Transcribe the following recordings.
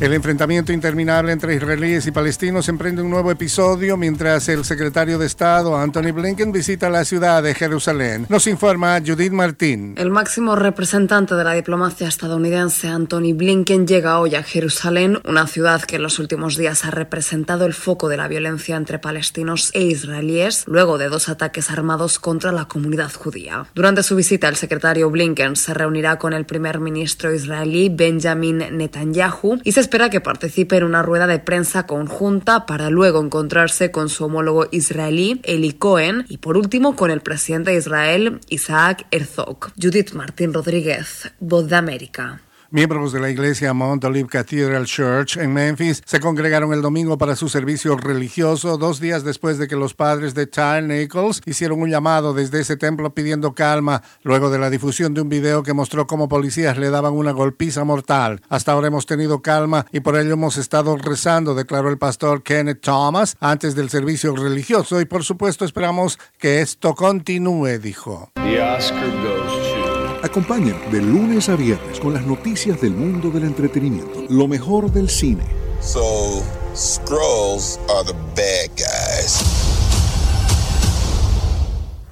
El enfrentamiento interminable entre israelíes y palestinos emprende un nuevo episodio mientras el secretario de Estado Anthony Blinken visita la ciudad de Jerusalén. Nos informa Judith Martín. El máximo representante de la diplomacia estadounidense Anthony Blinken llega hoy a Jerusalén, una ciudad que en los últimos días ha representado el foco de la violencia entre palestinos e israelíes luego de dos ataques armados contra la comunidad judía. Durante su visita, el secretario Blinken se reunirá con el primer ministro israelí Benjamin Netanyahu y se espera que participe en una rueda de prensa conjunta para luego encontrarse con su homólogo israelí Eli Cohen y por último con el presidente de Israel Isaac Herzog. Judith Martín Rodríguez, Voz de América. Miembros de la iglesia Mount Olive Cathedral Church en Memphis se congregaron el domingo para su servicio religioso dos días después de que los padres de Tyre Nichols hicieron un llamado desde ese templo pidiendo calma luego de la difusión de un video que mostró cómo policías le daban una golpiza mortal. Hasta ahora hemos tenido calma y por ello hemos estado rezando, declaró el pastor Kenneth Thomas antes del servicio religioso y por supuesto esperamos que esto continúe, dijo. Acompañen de lunes a viernes con las noticias del mundo del entretenimiento, lo mejor del cine. So, scrolls are the bad guys.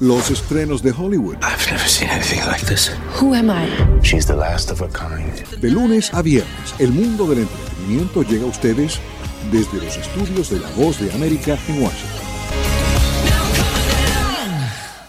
Los estrenos de Hollywood. I've never seen anything like this. Who am I? She's the last of a kind. De lunes a viernes, el mundo del entretenimiento llega a ustedes desde los estudios de La Voz de América en Washington.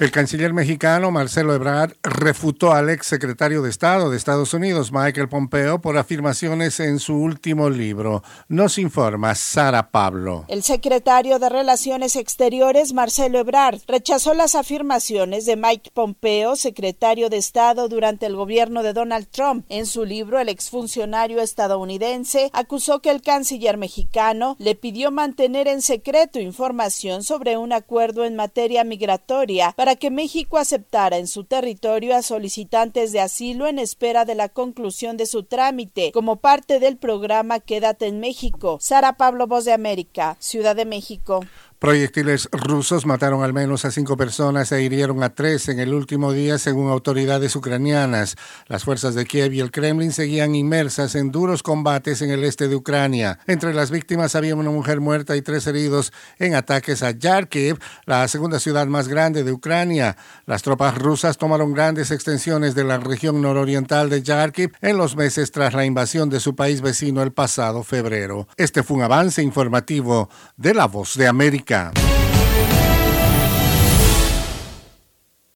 El canciller mexicano Marcelo Ebrard refutó al ex secretario de Estado de Estados Unidos, Michael Pompeo, por afirmaciones en su último libro. Nos informa Sara Pablo. El secretario de Relaciones Exteriores, Marcelo Ebrard, rechazó las afirmaciones de Mike Pompeo, secretario de Estado durante el gobierno de Donald Trump. En su libro, el exfuncionario estadounidense acusó que el canciller mexicano le pidió mantener en secreto información sobre un acuerdo en materia migratoria que México aceptara en su territorio a solicitantes de asilo en espera de la conclusión de su trámite como parte del programa Quédate en México. Sara Pablo, Voz de América, Ciudad de México. Proyectiles rusos mataron al menos a cinco personas e hirieron a tres en el último día, según autoridades ucranianas. Las fuerzas de Kiev y el Kremlin seguían inmersas en duros combates en el este de Ucrania. Entre las víctimas había una mujer muerta y tres heridos en ataques a Yarkiv, la segunda ciudad más grande de Ucrania. Las tropas rusas tomaron grandes extensiones de la región nororiental de Yarkiv en los meses tras la invasión de su país vecino el pasado febrero. Este fue un avance informativo de La Voz de América. Música.